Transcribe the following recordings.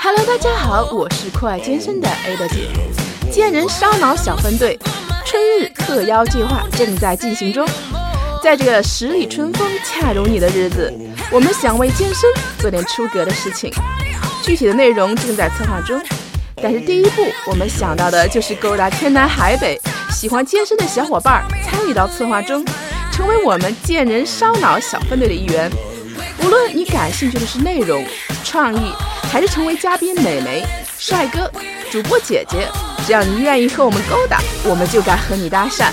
Hello，大家好，我是酷爱健身的 Ada 姐。健人烧脑小分队春日特邀计划正在进行中，在这个十里春风恰如你的日子，我们想为健身做点出格的事情，具体的内容正在策划中。但是第一步，我们想到的就是勾搭天南海北喜欢健身的小伙伴，参与到策划中，成为我们健人烧脑小分队的一员。无论你感兴趣的是内容、创意，还是成为嘉宾美眉、帅哥、主播姐姐，只要你愿意和我们勾搭，我们就敢和你搭讪。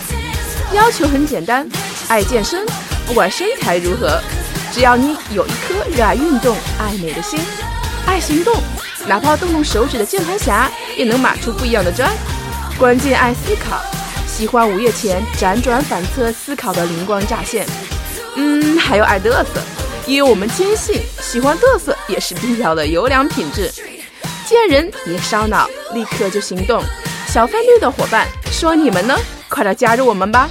要求很简单，爱健身，不管身材如何，只要你有一颗热爱运动、爱美的心，爱行动，哪怕动动手指的键盘侠也能码出不一样的砖。关键爱思考，喜欢午夜前辗转反侧思考的灵光乍现。嗯，还有爱嘚瑟。因为我们坚信，喜欢嘚瑟也是必要的优良品质。见人别烧脑，立刻就行动。小分队的伙伴，说你们呢？快来加入我们吧！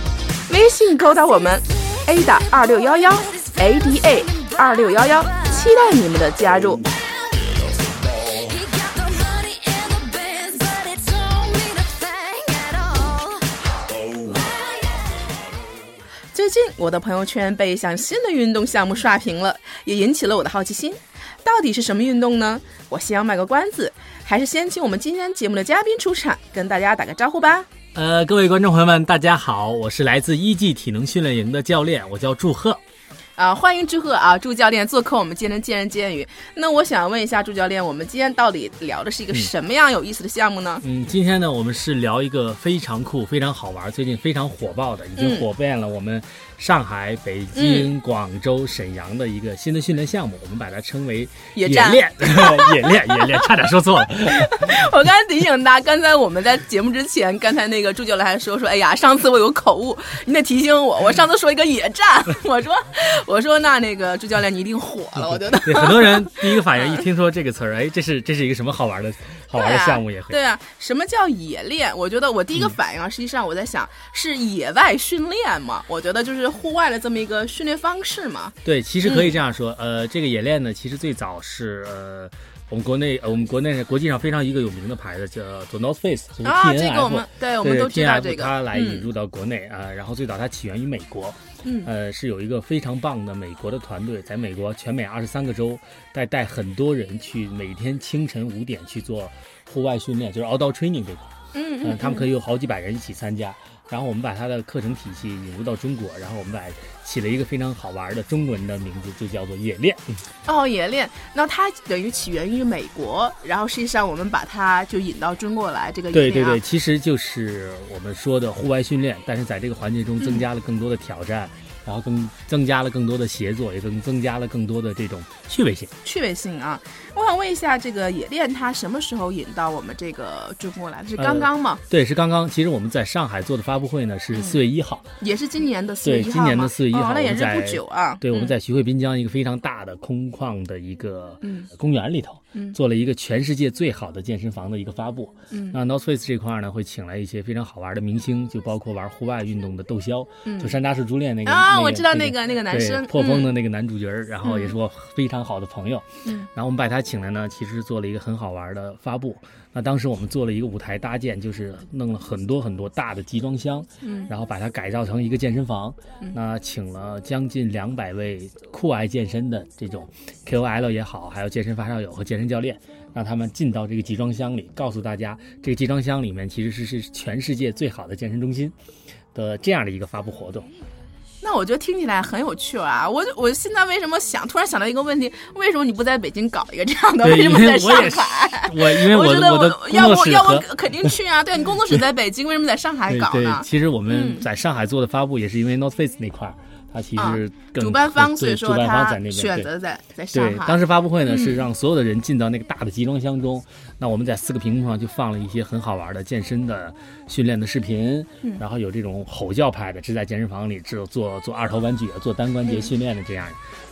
微信勾搭我们，ada 二六幺幺，ada 二六幺幺，期待你们的加入。最近我的朋友圈被一项新的运动项目刷屏了，也引起了我的好奇心。到底是什么运动呢？我先要卖个关子，还是先请我们今天节目的嘉宾出场，跟大家打个招呼吧。呃，各位观众朋友们，大家好，我是来自一季体能训练营的教练，我叫祝贺。啊，欢迎祝贺啊，祝教练做客我们今天见人见语。那我想问一下祝教练，我们今天到底聊的是一个什么样有意思的项目呢？嗯，今天呢，我们是聊一个非常酷、非常好玩、最近非常火爆的，已经火遍了我们。上海、北京、广州、沈阳的一个新的训练项目，我们把它称为野练，野练，野练，差点说错了。我刚才提醒他，刚才我们在节目之前，刚才那个朱教练还说说，哎呀，上次我有口误，你得提醒我，我上次说一个野战，我说，我说那那个朱教练你一定火了，我觉得。对，很多人第一个反应一听说这个词儿，哎，这是这是一个什么好玩的？好玩的项目也对啊，什么叫野练？我觉得我第一个反应啊，实际上我在想是野外训练嘛。我觉得就是户外的这么一个训练方式嘛。对，其实可以这样说。呃，这个演练呢，其实最早是呃，我们国内呃，我们国内国际上非常一个有名的牌子叫做 North Face，就是 T N F，对，我们都知道这个。它来引入到国内啊，然后最早它起源于美国。嗯，呃，是有一个非常棒的美国的团队，在美国全美二十三个州，带带很多人去每天清晨五点去做户外训练，就是 outdoor training 这个。嗯嗯，他们可以有好几百人一起参加。然后我们把它的课程体系引入到中国，然后我们把起了一个非常好玩的中文的名字，就叫做野练。哦，野练，那它等于起源于美国，然后实际上我们把它就引到中国来。这个对对对，其实就是我们说的户外训练，但是在这个环境中增加了更多的挑战。然后更增加了更多的协作，也更增加了更多的这种趣味性。趣味性啊！我想问一下，这个野练它什么时候引到我们这个中国来？是刚刚吗？对，是刚刚。其实我们在上海做的发布会呢，是四月一号，也是今年的四月一号。对，今年的四月一号，那也是不久啊。对，我们在徐汇滨江一个非常大的空旷的一个公园里头。做了一个全世界最好的健身房的一个发布。嗯，那 North Face 这块呢，会请来一些非常好玩的明星，就包括玩户外运动的窦骁，就山楂树朱恋那个啊，我知道那个那个男生，破风的那个男主角，然后也是我非常好的朋友。嗯，然后我们把他请来呢，其实做了一个很好玩的发布。那当时我们做了一个舞台搭建，就是弄了很多很多大的集装箱，嗯，然后把它改造成一个健身房。那请了将近两百位酷爱健身的这种 KOL 也好，还有健身发烧友和健身教练。让他们进到这个集装箱里，告诉大家，这个集装箱里面其实是是全世界最好的健身中心的这样的一个发布活动。那我觉得听起来很有趣啊！我我现在为什么想突然想到一个问题？为什么你不在北京搞一个这样的？为什么在上海？我因为我觉得我的要不要不肯定去啊！对你 工作室在北京，为什么在上海搞呢？其实我们在上海做的发布也是因为 North Face 那块儿。他其实更主办方所以说他选择在在上海。对，当时发布会呢是让所有的人进到那个大的集装箱中，那我们在四个屏幕上就放了一些很好玩的健身的训练的视频，然后有这种吼叫派的，是在健身房里只做做二头弯举、做单关节训练的这样，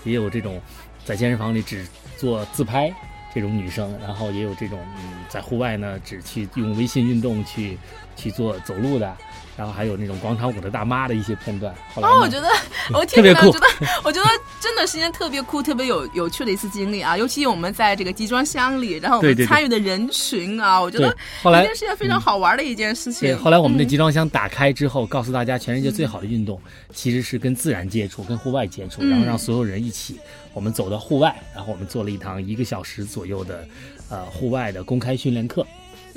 也有这种在健身房里只做自拍这种女生，然后也有这种嗯在户外呢只去用微信运动去。去做走路的。然后还有那种广场舞的大妈的一些片段。哦，我觉得 我听着觉得，我觉得真的是一件特别酷、特别有有趣的一次经历啊！尤其我们在这个集装箱里，然后我们参与的人群啊，我觉得后来是件非常好玩的一件事情。对，后来我们的集装箱打开之后，告诉大家，全世界最好的运动其实是跟自然接触、跟户外接触，然后让所有人一起，我们走到户外，然后我们做了一堂一个小时左右的呃户外的公开训练课。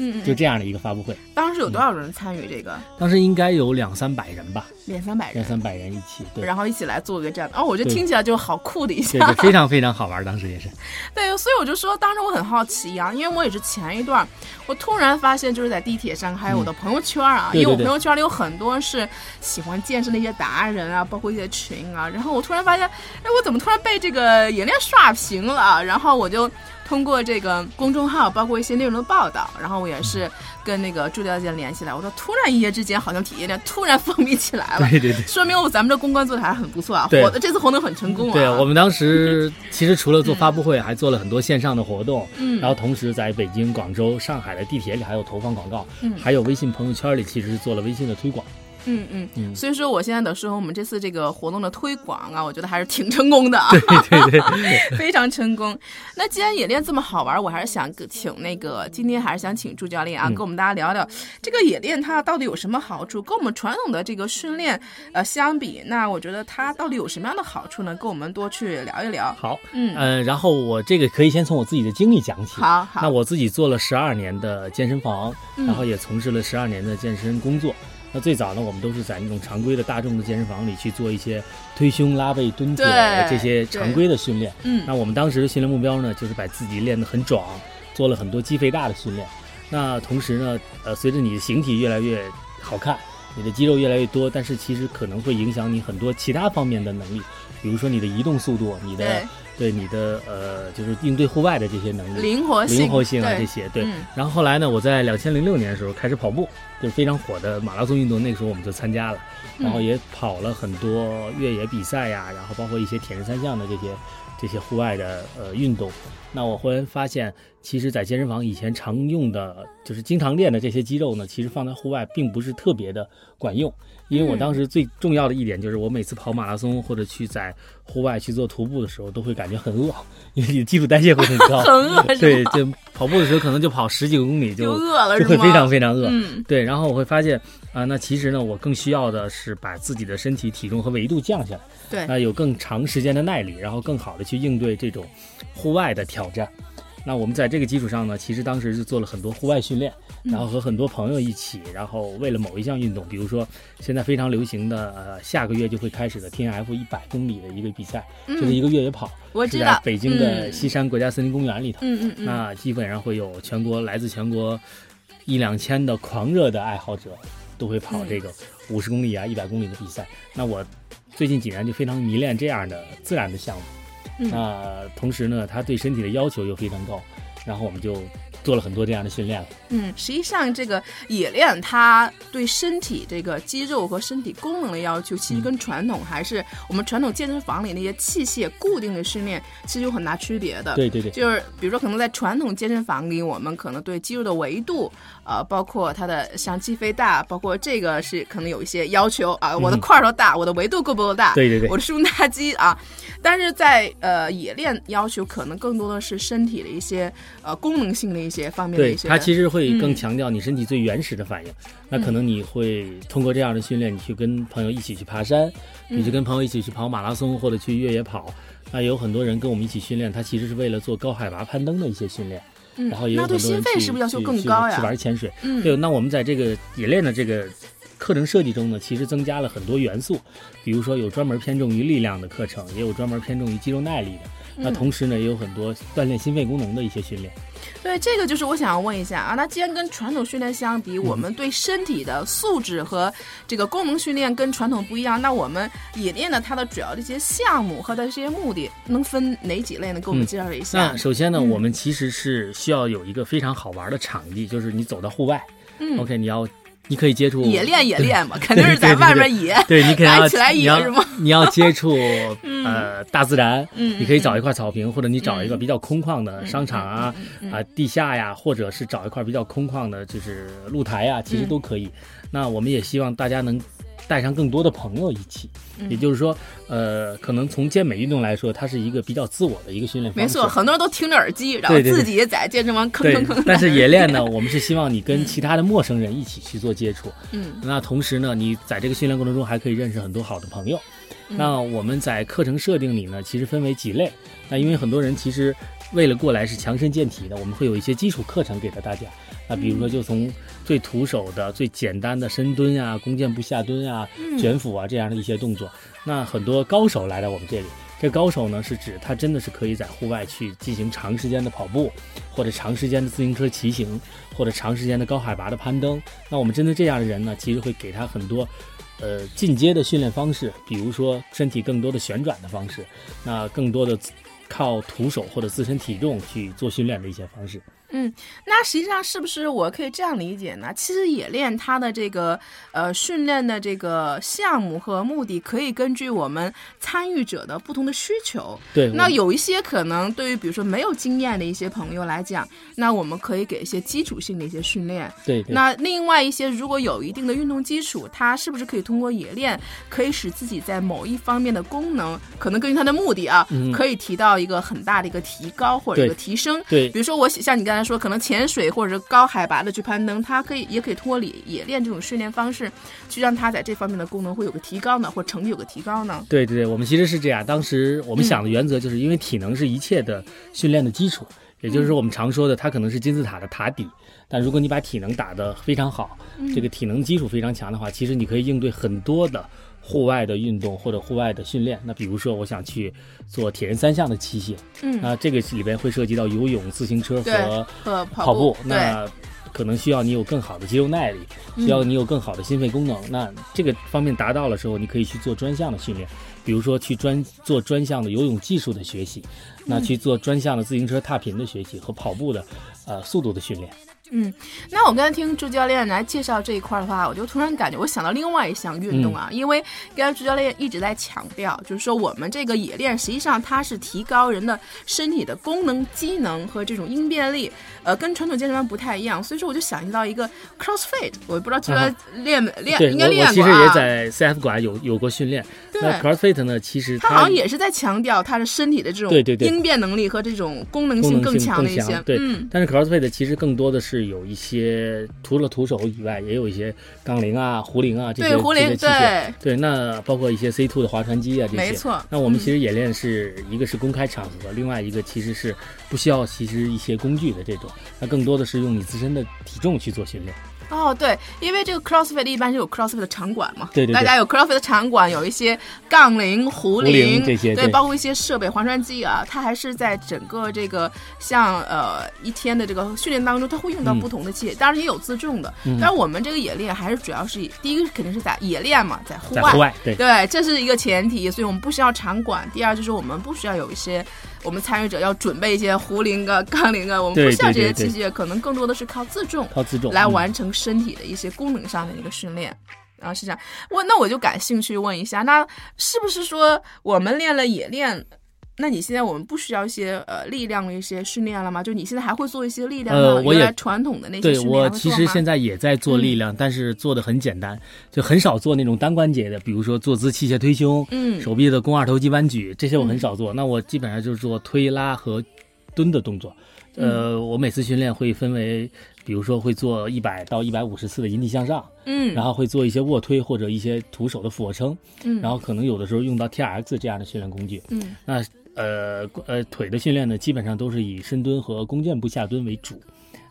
嗯，就这样的一个发布会，当时有多少人参与这个？当时应该有两三百人吧，两三百人，两三百人一起，对，然后一起来做个这样的，哦，我觉得听起来就好酷的一下，对，非常非常好玩，当时也是。对，所以我就说，当时我很好奇啊，因为我也是前一段，我突然发现就是在地铁上，还有我的朋友圈啊，因为我朋友圈里有很多是喜欢健身的一些达人啊，包括一些群啊，然后我突然发现，哎，我怎么突然被这个演练刷屏了？然后我就。通过这个公众号，包括一些内容的报道，然后我也是跟那个朱教姐联系了。我说，突然一夜之间，好像体验量突然风靡起来了。对对对，说明我咱们这公关做的还是很不错啊。活这次活动很成功啊。对我们当时 其实除了做发布会，还做了很多线上的活动。嗯。然后同时在北京、广州、上海的地铁里还有投放广告。嗯。还有微信朋友圈里，其实是做了微信的推广。嗯嗯嗯，所以说我现在的说，我们这次这个活动的推广啊，我觉得还是挺成功的啊，对对对，非常成功。那既然野练这么好玩，我还是想请那个今天还是想请朱教练啊，跟我们大家聊聊这个野练它到底有什么好处，跟我们传统的这个训练呃相比，那我觉得它到底有什么样的好处呢？跟我们多去聊一聊。好，嗯呃，然后我这个可以先从我自己的经历讲起。好，好。那我自己做了十二年的健身房，然后也从事了十二年的健身工作。那最早呢，我们都是在那种常规的大众的健身房里去做一些推胸、拉背、蹲腿这些常规的训练。嗯，那我们当时的训练目标呢，就是把自己练得很壮，做了很多肌肥大的训练。那同时呢，呃，随着你的形体越来越好看，你的肌肉越来越多，但是其实可能会影响你很多其他方面的能力，比如说你的移动速度，你的。对你的呃，就是应对户外的这些能力，灵活性、灵活性啊这些。对，然后后来呢，我在两千零六年的时候开始跑步，就是非常火的马拉松运动，那个时候我们就参加了，然后也跑了很多越野比赛呀，然后包括一些铁人三项的这些这些户外的呃运动。那我忽然发现，其实，在健身房以前常用的，就是经常练的这些肌肉呢，其实放在户外并不是特别的管用。因为我当时最重要的一点就是，我每次跑马拉松或者去在户外去做徒步的时候，都会感觉很饿，因为你的基础代谢会很高。很饿，对，就跑步的时候可能就跑十几个公里就饿了，就会非常非常饿。对，然后我会发现啊，那其实呢，我更需要的是把自己的身体体重和维度降下来，对，那有更长时间的耐力，然后更好的去应对这种户外的挑战。那我们在这个基础上呢，其实当时是做了很多户外训练，然后和很多朋友一起，然后为了某一项运动，比如说现在非常流行的呃下个月就会开始的 T N F 一百公里的一个比赛，就是一个越野跑，是在北京的西山国家森林公园里头。嗯嗯那基本上会有全国来自全国一两千的狂热的爱好者都会跑这个五十公里啊一百公里的比赛。那我最近几年就非常迷恋这样的自然的项目。那同时呢，它对身体的要求又非常高，然后我们就。做了很多这样的训练了。嗯，实际上这个冶炼，它对身体这个肌肉和身体功能的要求，其实跟传统还是我们传统健身房里那些器械固定的训练，其实有很大区别的。对对对，就是比如说，可能在传统健身房里，我们可能对肌肉的维度，呃，包括它的像机飞大，包括这个是可能有一些要求啊。我的块头大，我的维度够不够大？对对对，我的胸大肌啊。但是在呃冶炼要求，可能更多的是身体的一些呃功能性的。一些方面的一些，它其实会更强调你身体最原始的反应。那可能你会通过这样的训练，你去跟朋友一起去爬山，你去跟朋友一起去跑马拉松或者去越野跑。那有很多人跟我们一起训练，他其实是为了做高海拔攀登的一些训练。然后也有很多人去是不是要求更高呀？去玩潜水。对，那我们在这个冶炼的这个课程设计中呢，其实增加了很多元素，比如说有专门偏重于力量的课程，也有专门偏重于肌肉耐力的。那同时呢，也有很多锻炼心肺功能的一些训练。对，这个就是我想要问一下啊，那既然跟传统训练相比，我们对身体的素质和这个功能训练跟传统不一样，那我们冶炼的它的主要的一些项目和它这些目的能分哪几类呢？给我们介绍一下。那首先呢，我们其实是需要有一个非常好玩的场地，就是你走到户外，OK，你要你可以接触野练野练嘛，肯定是在外面野，对你肯定要 起来野是吗？你要接触 呃大自然，嗯，你可以找一块草坪，或者你找一个比较空旷的商场啊啊地下呀，或者是找一块比较空旷的，就是露台呀，其实都可以。那我们也希望大家能。带上更多的朋友一起，也就是说，呃，可能从健美运动来说，它是一个比较自我的一个训练方式。没错，很多人都听着耳机，然后自己在健身房吭吭吭。但是野练呢，我们是希望你跟其他的陌生人一起去做接触。嗯，那同时呢，你在这个训练过程中还可以认识很多好的朋友。那我们在课程设定里呢，其实分为几类。那因为很多人其实为了过来是强身健体的，我们会有一些基础课程给到大家。那比如说，就从最徒手的、最简单的深蹲啊、弓箭步下蹲啊、卷腹啊这样的一些动作，那很多高手来到我们这里。这高手呢，是指他真的是可以在户外去进行长时间的跑步，或者长时间的自行车骑行，或者长时间的高海拔的攀登。那我们针对这样的人呢，其实会给他很多，呃，进阶的训练方式，比如说身体更多的旋转的方式，那更多的靠徒手或者自身体重去做训练的一些方式。嗯，那实际上是不是我可以这样理解呢？其实野练它的这个呃训练的这个项目和目的，可以根据我们参与者的不同的需求。对。那有一些可能对于比如说没有经验的一些朋友来讲，那我们可以给一些基础性的一些训练。对。那另外一些如果有一定的运动基础，它是不是可以通过野练，可以使自己在某一方面的功能，可能根据他的目的啊，可以提到一个很大的一个提高或者一个提升。对。比如说我像你刚才。说可能潜水或者是高海拔的去攀登，它可以也可以脱离野野练这种训练方式，去让它在这方面的功能会有个提高呢，或成绩有个提高呢。对对对，我们其实是这样。当时我们想的原则就是因为体能是一切的训练的基础，也就是说我们常说的它可能是金字塔的塔底，但如果你把体能打得非常好，这个体能基础非常强的话，其实你可以应对很多的。户外的运动或者户外的训练，那比如说我想去做铁人三项的器械，嗯，那这个里边会涉及到游泳、自行车和和跑步，那可能需要你有更好的肌肉耐力，需要你有更好的心肺功能。那这个方面达到了之后，你可以去做专项的训练，比如说去专做专项的游泳技术的学习，那去做专项的自行车踏频的学习和跑步的呃速度的训练。嗯，那我刚才听朱教练来介绍这一块的话，我就突然感觉我想到另外一项运动啊，因为刚才朱教练一直在强调，就是说我们这个野练实际上它是提高人的身体的功能、机能和这种应变力，呃，跟传统健身房不太一样。所以说我就想到一个 CrossFit，我不知道朱教练练练应该练过啊。我其实也在 CF 馆有有过训练。那 CrossFit 呢，其实它好像也是在强调他的身体的这种对对对应变能力和这种功能性更强的一些。对，嗯。但是 CrossFit 其实更多的是。是有一些除了徒手以外，也有一些杠铃啊、壶铃啊这些这些器械。对，那包括一些 C two 的划船机啊这些。没错。那我们其实演练是一个是公开场合，另外一个其实是不需要其实一些工具的这种，那更多的是用你自身的体重去做训练。哦，对，因为这个 CrossFit 一般是有 CrossFit 的场馆嘛，对对，大家有 CrossFit 的场馆，有一些杠铃、壶铃这些，对，包括一些设备、划船机啊，它还是在整个这个像呃一天的这个训练当中，它会用到不同的器械，当然也有自重的，但是我们这个野练还是主要是第一个肯定是在野练嘛，在户外，对，对，这是一个前提，所以我们不需要场馆。第二就是我们不需要有一些。我们参与者要准备一些壶铃啊、杠铃啊，我们不需要这些器械，可能更多的是靠自重，靠自重来完成身体的一些功能上的一个训练。啊，是这样。我那我就感兴趣问一下，那是不是说我们练了也练？那你现在我们不需要一些呃力量的一些训练了吗？就你现在还会做一些力量呃，我也传统的那些对我其实现在也在做力量，但是做的很简单，就很少做那种单关节的，比如说坐姿器械推胸，嗯，手臂的肱二头肌弯举这些我很少做。那我基本上就是做推拉和蹲的动作。呃，我每次训练会分为，比如说会做一百到一百五十次的引体向上，嗯，然后会做一些卧推或者一些徒手的俯卧撑，嗯，然后可能有的时候用到 T R X 这样的训练工具，嗯，那。呃呃，腿的训练呢，基本上都是以深蹲和弓箭步下蹲为主，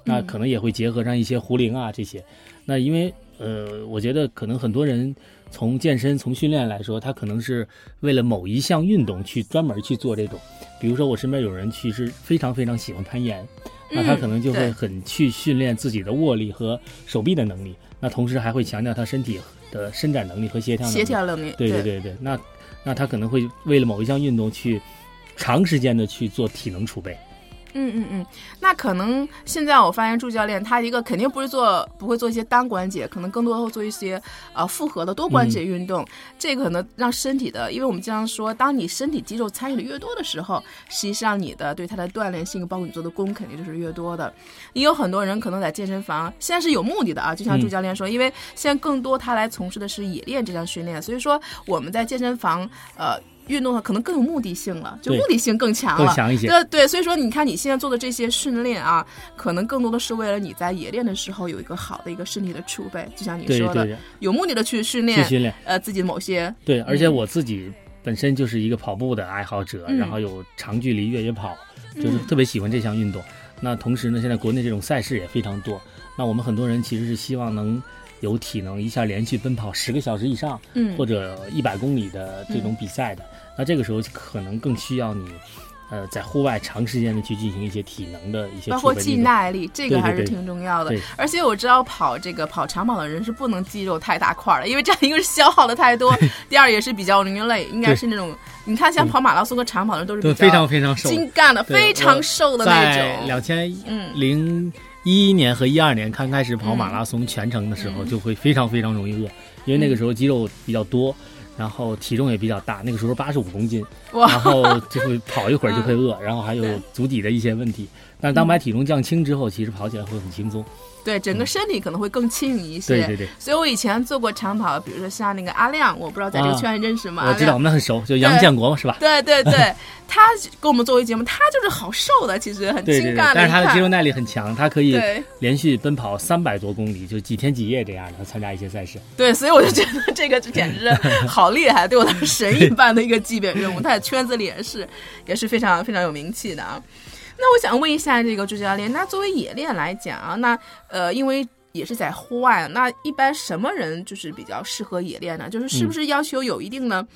那可能也会结合上一些壶铃啊这些。那因为呃，我觉得可能很多人从健身从训练来说，他可能是为了某一项运动去专门去做这种。比如说我身边有人其实非常非常喜欢攀岩，那他可能就会很去训练自己的握力和手臂的能力，那同时还会强调他身体的伸展能力和协调能力协调能力。对对对对，那那他可能会为了某一项运动去。长时间的去做体能储备，嗯嗯嗯，那可能现在我发现助教练他一个肯定不是做不会做一些单关节，可能更多的会做一些呃复合的多关节运动。这个可能让身体的，因为我们经常说，当你身体肌肉参与的越多的时候，实际上你的对它的锻炼性，包括你做的功，肯定就是越多的。也有很多人可能在健身房现在是有目的的啊，就像助教练说，因为现在更多他来从事的是冶炼这项训练，所以说我们在健身房呃。运动的可能更有目的性了，就目的性更强了，更强一些。对对，所以说你看你现在做的这些训练啊，可能更多的是为了你在野练的时候有一个好的一个身体的储备，就像你说的，有目的的去训练，去训练。呃自己的某些。对，而且我自己本身就是一个跑步的爱好者，然后有长距离越野跑，就是特别喜欢这项运动。那同时呢，现在国内这种赛事也非常多，那我们很多人其实是希望能。有体能一下连续奔跑十个小时以上，嗯，或者一百公里的这种比赛的，那这个时候可能更需要你，呃，在户外长时间的去进行一些体能的一些，包括肌耐力，这个还是挺重要的。而且我知道跑这个跑长跑的人是不能肌肉太大块的，因为这样一个是消耗的太多，第二也是比较容易累。应该是那种你看像跑马拉松和长跑的都是非常非常瘦、精干的、非常瘦的那种。两千零。一一年和一二年刚开始跑马拉松全程的时候，就会非常非常容易饿，因为那个时候肌肉比较多，然后体重也比较大，那个时候八十五公斤，然后就会跑一会儿 就会饿，然后还有足底的一些问题。但是当把体重降轻之后，其实跑起来会很轻松。对，整个身体可能会更轻盈一些。对对对。所以我以前做过长跑，比如说像那个阿亮，我不知道在这个圈里认识吗？我知道，我们很熟，就杨建国嘛，是吧？对对对，他跟我们做一节目，他就是好瘦的，其实很精干的。但是他的肌肉耐力很强，他可以连续奔跑三百多公里，就几天几夜这样的参加一些赛事。对，所以我就觉得这个简直是好厉害，对我来说神一般的一个级别任务。他在圈子里也是也是非常非常有名气的啊。那我想问一下这个朱教练，那作为野练来讲啊，那呃，因为也是在户外，那一般什么人就是比较适合野练呢？就是是不是要求有一定的，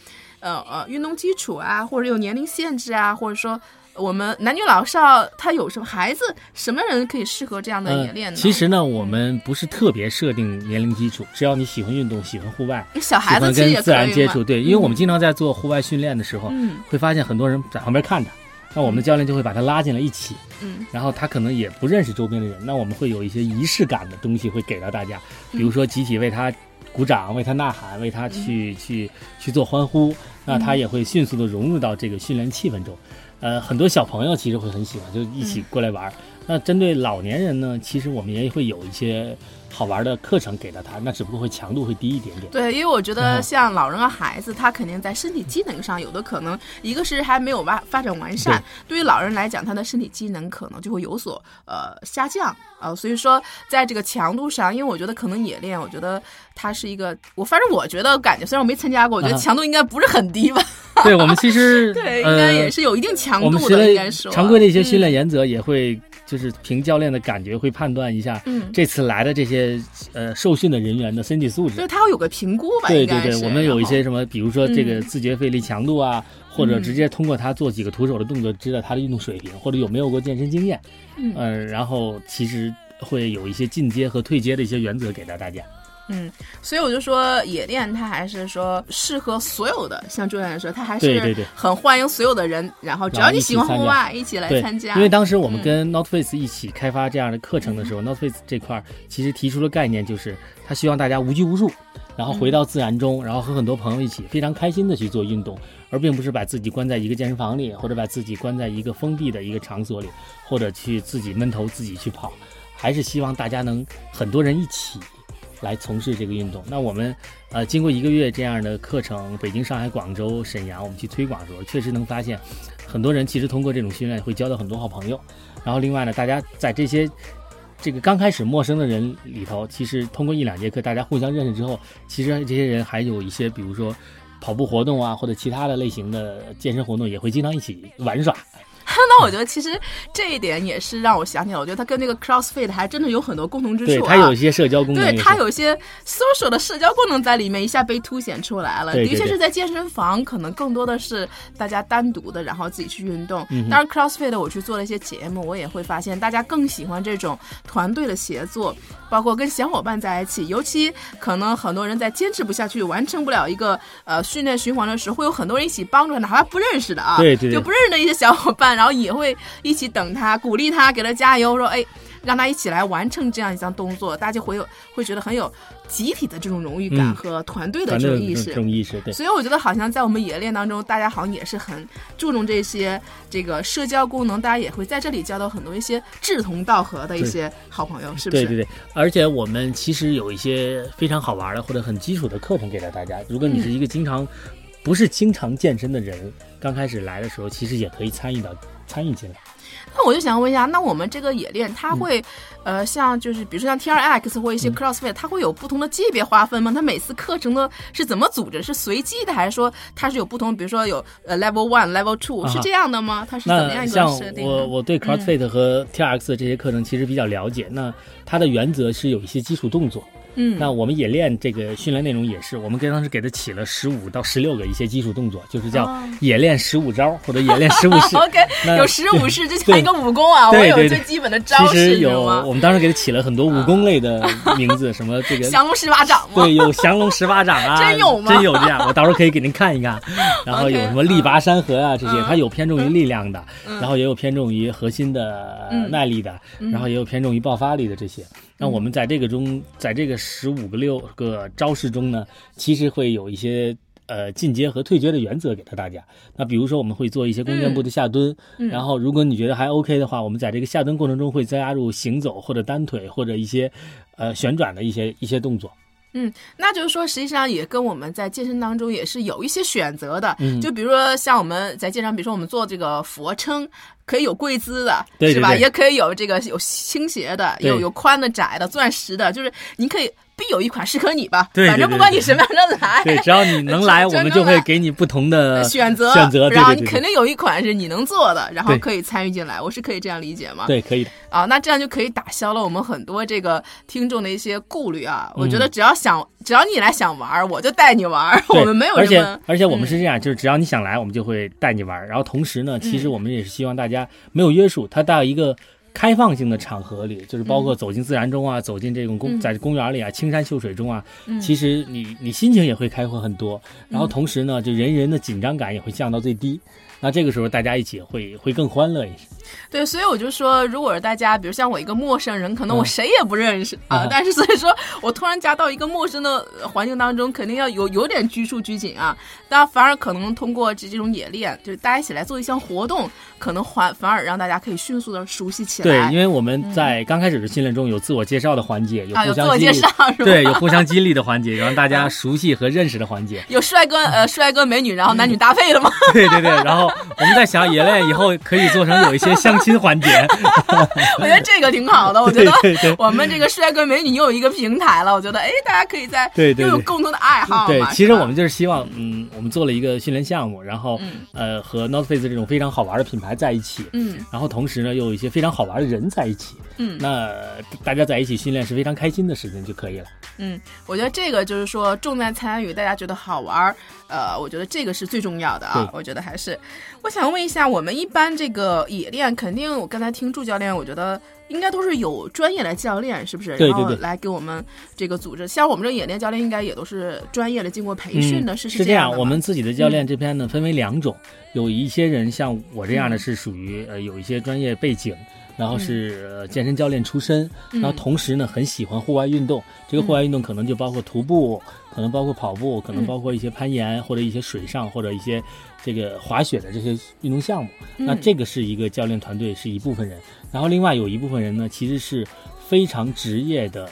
呃呃，运动基础啊，或者有年龄限制啊，或者说我们男女老少他有什么孩子，什么人可以适合这样的野练呢？其实呢，我们不是特别设定年龄基础，只要你喜欢运动，喜欢户外，小孩子跟自然接触，对，因为我们经常在做户外训练的时候，会发现很多人在旁边看着。那我们的教练就会把他拉进来一起，嗯，然后他可能也不认识周边的人，那我们会有一些仪式感的东西会给到大家，比如说集体为他鼓掌、为他呐喊、为他去去去做欢呼，那他也会迅速的融入到这个训练气氛中。呃，很多小朋友其实会很喜欢，就一起过来玩。那针对老年人呢，其实我们也会有一些。好玩的课程给到他，那只不过会强度会低一点点。对，因为我觉得像老人和孩子，他肯定在身体机能上有的可能，一个是还没有完发展完善。对于老人来讲，他的身体机能可能就会有所呃下降呃，所以说在这个强度上，因为我觉得可能野练，我觉得它是一个，我反正我觉得感觉，虽然我没参加过，我觉得强度应该不是很低吧。对我们其实 对应该也是有一定强度的，应该说常规的一些训练原则也会。就是凭教练的感觉会判断一下，嗯，这次来的这些呃受训的人员的身体素质，就他要有个评估吧？对对对，我们有一些什么，比如说这个自觉费力强度啊，或者直接通过他做几个徒手的动作知道他的运动水平，或者有没有过健身经验，嗯，然后其实会有一些进阶和退阶的一些原则给到大家。嗯，所以我就说野店它还是说适合所有的，像周远说，他还是很欢迎所有的人，然后只要你喜欢户外，一起来参加。因为当时我们跟 NotFace 一起开发这样的课程的时候，NotFace 这块其实提出了概念，就是他希望大家无拘无束，然后回到自然中，然后和很多朋友一起非常开心的去做运动，而并不是把自己关在一个健身房里，或者把自己关在一个封闭的一个场所里，或者去自己闷头自己去跑，还是希望大家能很多人一起。来从事这个运动。那我们，呃，经过一个月这样的课程，北京、上海、广州、沈阳，我们去推广的时候，确实能发现，很多人其实通过这种训练会交到很多好朋友。然后另外呢，大家在这些这个刚开始陌生的人里头，其实通过一两节课，大家互相认识之后，其实这些人还有一些，比如说跑步活动啊，或者其他的类型的健身活动，也会经常一起玩耍。那我觉得其实这一点也是让我想起来，我觉得它跟那个 CrossFit 还真的有很多共同之处啊。它有一些社交功能，对它有一些 social 的社交功能在里面，一下被凸显出来了。的确是在健身房，可能更多的是大家单独的，然后自己去运动。当然，CrossFit 我去做了一些节目，我也会发现大家更喜欢这种团队的协作，包括跟小伙伴在一起。尤其可能很多人在坚持不下去，完成不了一个呃训练循环的时候，会有很多人一起帮助他，哪怕不认识的啊，对对，就不认识的一些小伙伴。然后也会一起等他，鼓励他，给他加油，说哎。让他一起来完成这样一项动作，大家会有会觉得很有集体的这种荣誉感和团队的这种意识。这种意识，对。所以我觉得好像在我们冶炼当中，大家好像也是很注重这些这个社交功能，大家也会在这里交到很多一些志同道合的一些好朋友，是不是？对对对。而且我们其实有一些非常好玩的或者很基础的课程给到大家。如果你是一个经常不是经常健身的人，刚开始来的时候，其实也可以参与到参与进来。那我就想问一下，那我们这个冶炼，它会，呃，像就是比如说像 T R X 或一些 CrossFit，它会有不同的级别划分吗？它每次课程的是怎么组织？是随机的，还是说它是有不同？比如说有呃 Level One、Level Two 是这样的吗？它是怎么样一个设定？我我对 CrossFit 和 T R X 这些课程其实比较了解。那它的原则是有一些基础动作。嗯，那我们演练这个训练内容也是，我们跟当时给他起了十五到十六个一些基础动作，就是叫演练十五招或者演练十五式。OK，有十五式就像一个武功啊，我有最基本的招式。其实有，我们当时给他起了很多武功类的名字，什么这个 降龙十八掌。对，有降龙十八掌啊，真有吗？真有这样，我到时候可以给您看一看。然后有什么力拔山河啊这些，它有偏重于力量的，然后也有偏重于核心的耐力的，然后也有偏重于爆发力的这些。那我们在这个中，在这个十五个六个招式中呢，其实会有一些呃进阶和退阶的原则给到大家。那比如说，我们会做一些弓箭步的下蹲，然后如果你觉得还 OK 的话，我们在这个下蹲过程中会加入行走或者单腿或者一些呃旋转的一些一些动作。嗯，那就是说，实际上也跟我们在健身当中也是有一些选择的。嗯，就比如说像我们在健身，比如说我们做这个俯卧撑，可以有跪姿的，是吧？也可以有这个有倾斜的，有有宽的、窄的、钻石的，就是你可以。必有一款适合你吧，对反正不管你什么样的来，对，只要你能来，我们就会给你不同的 选择。选择，然后你肯定有一款是你能做的，然后可以参与进来。我是可以这样理解吗？对，可以的。啊，那这样就可以打消了我们很多这个听众的一些顾虑啊。我觉得只要想，只要你来想玩，我就带你玩。我们没有而且而且我们是这样，就是只要你想来，我们就会带你玩。然后同时呢，其实我们也是希望大家没有约束，他到一个。开放性的场合里，就是包括走进自然中啊，走进这种公在公园里啊，青山秀水中啊，其实你你心情也会开阔很多。然后同时呢，就人人的紧张感也会降到最低。那这个时候大家一起会会更欢乐一些。对，所以我就说，如果是大家，比如像我一个陌生人，可能我谁也不认识啊，但是所以说我突然加到一个陌生的环境当中，肯定要有有点拘束拘谨啊。但反而可能通过这这种演练，就是大家一起来做一项活动，可能反反而让大家可以迅速的熟悉起来。对，因为我们在刚开始的训练中有自我介绍的环节，有互相激励，对，有互相激励的环节，让大家熟悉和认识的环节。有帅哥呃帅哥美女，然后男女搭配的吗？对对对，然后 我们在想演练以后可以做成有一些相亲环节。我觉得这个挺好的。我觉得我们这个帅哥美女又有一个平台了。我觉得，哎，大家可以在又有共同的爱好。对，其实我们就是希望，嗯，我们做了一个训练项目，然后呃，和 North Face 这种非常好玩的品牌在一起，嗯，然后同时呢，又有一些非常好玩的人在一起，嗯，那大家在一起训练是非常开心的事情就可以了。嗯，我觉得这个就是说重在参与，大家觉得好玩，呃，我觉得这个是最重要的啊。我觉得还是，我想问一下，我们一般这个冶炼，肯定我刚才听祝教练，我觉得应该都是有专业的教练，是不是？对对对。来给我们这个组织，像我们这冶炼教练，应该也都是专业的，经过培训的，是是这样。我们自己的教练这边呢，分为两种，有一些人像我这样的，是属于呃有一些专业背景。然后是健身教练出身，然后同时呢很喜欢户外运动。这个户外运动可能就包括徒步，可能包括跑步，可能包括一些攀岩或者一些水上或者一些这个滑雪的这些运动项目。那这个是一个教练团队是一部分人，然后另外有一部分人呢其实是非常职业的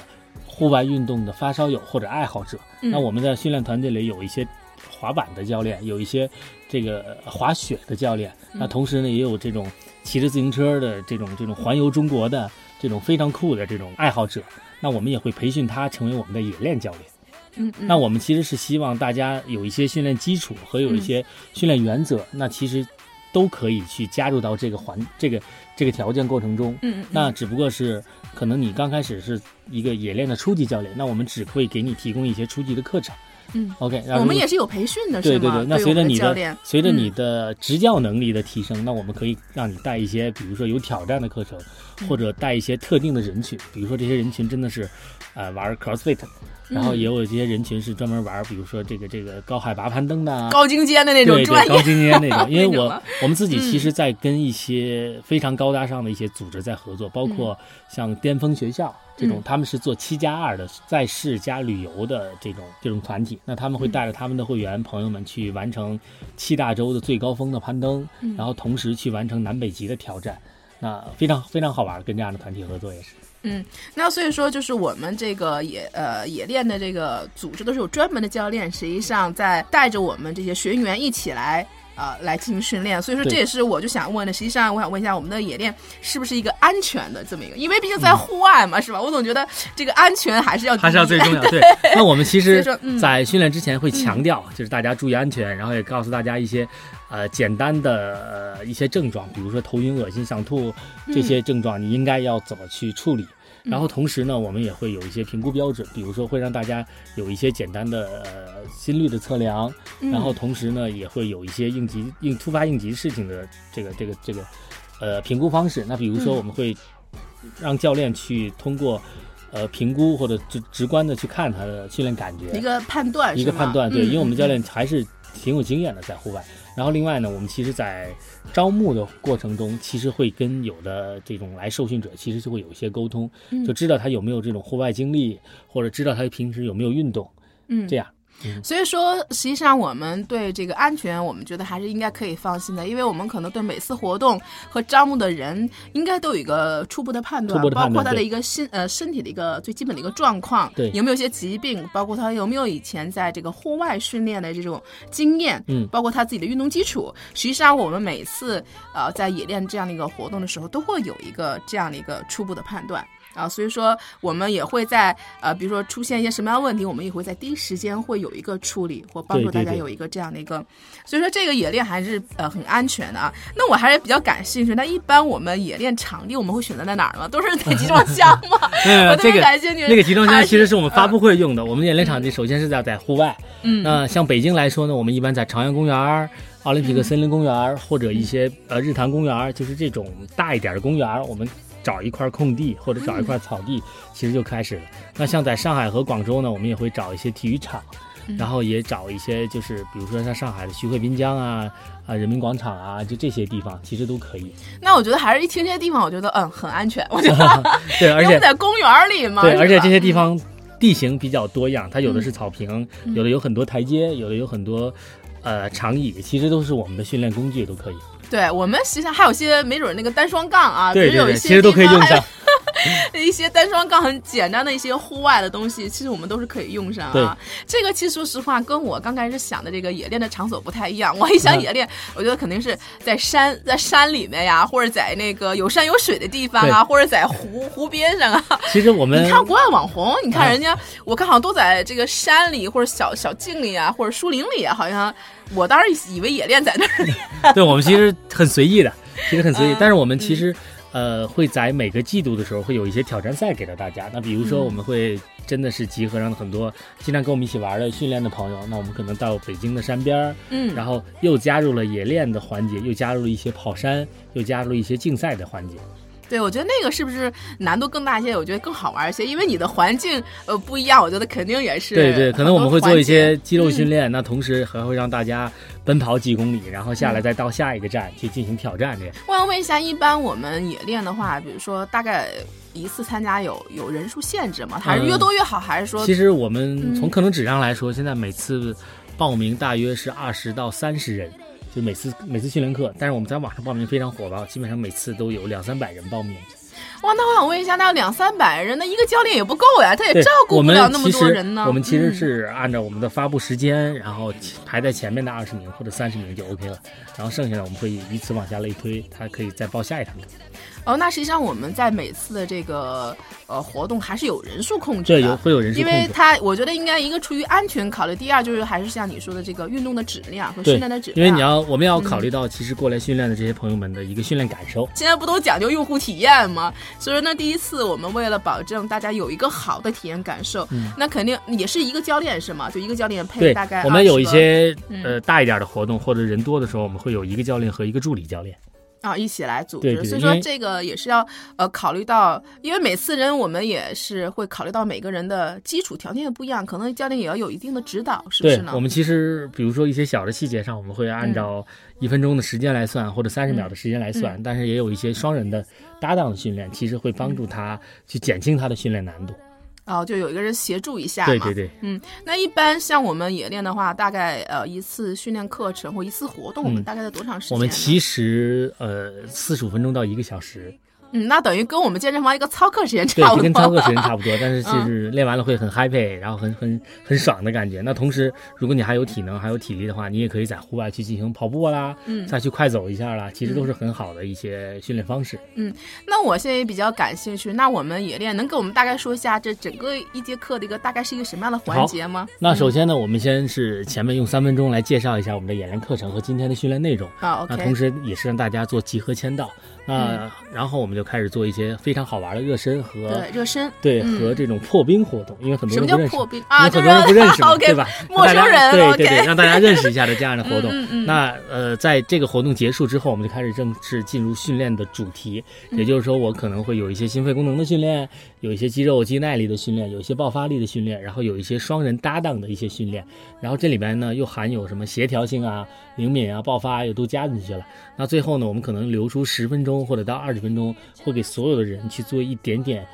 户外运动的发烧友或者爱好者。那我们在训练团队里有一些滑板的教练，有一些这个滑雪的教练，那同时呢也有这种。骑着自行车的这种这种环游中国的这种非常酷的这种爱好者，那我们也会培训他成为我们的冶炼教练。嗯，那我们其实是希望大家有一些训练基础和有一些训练原则，那其实都可以去加入到这个环这个这个条件过程中。嗯，那只不过是可能你刚开始是一个冶炼的初级教练，那我们只会给你提供一些初级的课程。嗯，OK，我们也是有培训的，对对对。那随着你的随着你的执教能力的提升，那我们可以让你带一些，比如说有挑战的课程，或者带一些特定的人群，比如说这些人群真的是，呃，玩 CrossFit，然后也有一些人群是专门玩，比如说这个这个高海拔攀登的，高精尖的那种专业，高精尖那种。因为我我们自己其实，在跟一些非常高大上的一些组织在合作，包括像巅峰学校这种，他们是做七加二的在世加旅游的这种这种团体，那他们会带着他们的会员朋友们去完成七大洲的最高峰的攀登，然后同时去完成南北极的挑战，那非常非常好玩，跟这样的团体合作也是。嗯，那所以说就是我们这个野呃野练的这个组织都是有专门的教练，实际上在带着我们这些学员一起来啊来进行训练。所以说这也是我就想问的，实际上我想问一下我们的野练是不是一个安全的这么一个？因为毕竟在户外嘛，是吧？我总觉得这个安全还是要还是要最重要。对，那我们其实，在训练之前会强调，就是大家注意安全，然后也告诉大家一些呃简单的呃一些症状，比如说头晕、恶心、想吐这些症状，你应该要怎么去处理。然后同时呢，我们也会有一些评估标准，比如说会让大家有一些简单的呃心率的测量，然后同时呢，也会有一些应急应突发应急事情的这个这个这个呃评估方式。那比如说我们会让教练去通过呃评估或者直直观的去看他的训练感觉，一个判断，一个判断，对，因为我们教练还是挺有经验的在户外。然后另外呢，我们其实，在招募的过程中，其实会跟有的这种来受训者，其实就会有一些沟通，就知道他有没有这种户外经历，或者知道他平时有没有运动，嗯，这样。所以说，实际上我们对这个安全，我们觉得还是应该可以放心的，因为我们可能对每次活动和招募的人，应该都有一个初步的判断，包括他的一个心呃身体的一个最基本的一个状况，对，有没有一些疾病，包括他有没有以前在这个户外训练的这种经验，嗯，包括他自己的运动基础。实际上，我们每次呃在演练这样的一个活动的时候，都会有一个这样的一个初步的判断。啊，所以说我们也会在呃，比如说出现一些什么样的问题，我们也会在第一时间会有一个处理，或帮助大家有一个这样的一个。所以说这个野练还是呃很安全的啊。那我还是比较感兴趣，那一般我们野练场地我们会选择在哪儿呢？都是在集装箱吗？我这个感兴趣。那个集装箱其实是我们发布会用的。我们演练场地首先是在在户外。嗯。那像北京来说呢，我们一般在朝阳公园、奥林匹克森林公园或者一些呃日坛公园，就是这种大一点的公园，我们。找一块空地或者找一块草地，其实就开始了。那像在上海和广州呢，我们也会找一些体育场，然后也找一些就是比如说像上海的徐汇滨江啊、啊人民广场啊，就这些地方其实都可以。那我觉得还是一听这些地方，我觉得嗯很安全。我觉得对，而且在公园里嘛。对，而且这些地方地形比较多样，它有的是草坪，有的有很多台阶，有的有很多呃长椅，其实都是我们的训练工具，都可以。对我们实际上还有些没准那个单双杠啊，对对对，其实都可以用上。一些单双杠很简单的一些户外的东西，其实我们都是可以用上啊。这个其实说实话，跟我刚开始想的这个野练的场所不太一样。我一想野练，我觉得肯定是在山在山里面呀，或者在那个有山有水的地方啊，或者在湖湖边上啊。其实我们你看国外网红，你看人家，我看好像都在这个山里或者小小径里啊，或者树林里啊，好像。我当时以为野练在那儿，对我们其实很随意的，其实很随意。但是我们其实，呃，会在每个季度的时候会有一些挑战赛给到大家。那比如说，我们会真的是集合上很多经常跟我们一起玩的训练的朋友，那我们可能到北京的山边儿，嗯，然后又加入了野练的环节，又加入了一些跑山，又加入了一些竞赛的环节。对，我觉得那个是不是难度更大一些？我觉得更好玩一些，因为你的环境呃不一样，我觉得肯定也是。对对，可能我们会做一些肌肉训练，那同时还会让大家奔跑几公里，然后下来再到下一个站去进行挑战。这样。我想问一下，一般我们野练的话，比如说大概一次参加有有人数限制吗？还是越多越好？还是说？其实我们从课程纸上来说，现在每次报名大约是二十到三十人。就每次每次训练课，但是我们在网上报名非常火爆，基本上每次都有两三百人报名。哇，那我想问一下，那两三百人，那一个教练也不够呀，他也照顾不了那么多人呢。我们其实是按照我们的发布时间，然后排在前面的二十名或者三十名就 OK 了，然后剩下的我们会以此往下类推，他可以再报下一堂课。哦，那实际上我们在每次的这个呃活动还是有人数控制的，对，有会有人数控制。因为它我觉得应该一个出于安全考虑，第二就是还是像你说的这个运动的质量和训练的质量。因为你要我们要考虑到其实过来训练的这些朋友们的一个训练感受。现在不都讲究用户体验吗？所以说那第一次我们为了保证大家有一个好的体验感受，那肯定也是一个教练是吗？就一个教练配大概。我们有一些呃大一点的活动或者人多的时候，我们会有一个教练和一个助理教练。啊，一起来组织。对对所以说这个也是要呃考虑到，因为每次人我们也是会考虑到每个人的基础条件也不一样，可能教练也要有一定的指导，是不是呢？我们其实比如说一些小的细节上，我们会按照一分钟的时间来算，或者三十秒的时间来算，嗯但是也有一些双人的搭档的训练，其实会帮助他去减轻他的训练难度。哦，就有一个人协助一下嘛。对对对。嗯，那一般像我们演练的话，大概呃一次训练课程或一次活动，我们嗯大概在多长时间呢？我们其实呃四十五分钟到一个小时，嗯，那等于跟我们健身房一个操课时间，差不多。就跟操课时间 差不多，但是嗯就是练完了会很 happy，然后很很很爽的感觉。那同时，如果你还有体能还有体力的话，你也可以在户外去进行跑步啦，嗯再去快走一下啦，其实都是很好的一些训练方式。嗯那我现在也比较感兴趣，那我们野练能给我们大概说一下这整个一节课的一个大概是一个什么样的环节吗？那首先呢，我们先是前面用三分钟来介绍一下我们的演练课程和今天的训练内容。好那同时也是让大家做集合签到。那、然后我们就开始做一些非常好玩的热身和对热身。对嗯和这种破冰活动，因为很多人不认识。破冰啊？因为很多人不认识嘛，对吧？陌生人对对对，让大家认识一下的这样的活动。那呃，在这个活动结束之后，我们就开始正式进入训练的主题，嗯也就是说，我可能会有一些心肺功能的训练，有一些肌肉肌耐力的训练，有一些爆发力的训练，然后有一些双人搭档的一些训练，然后这里边呢又含有什么协调性啊、灵敏啊、爆发啊，又都加进去了。那最后呢，我们可能留出十分钟或者到二十分钟，会给所有的人去做一点点。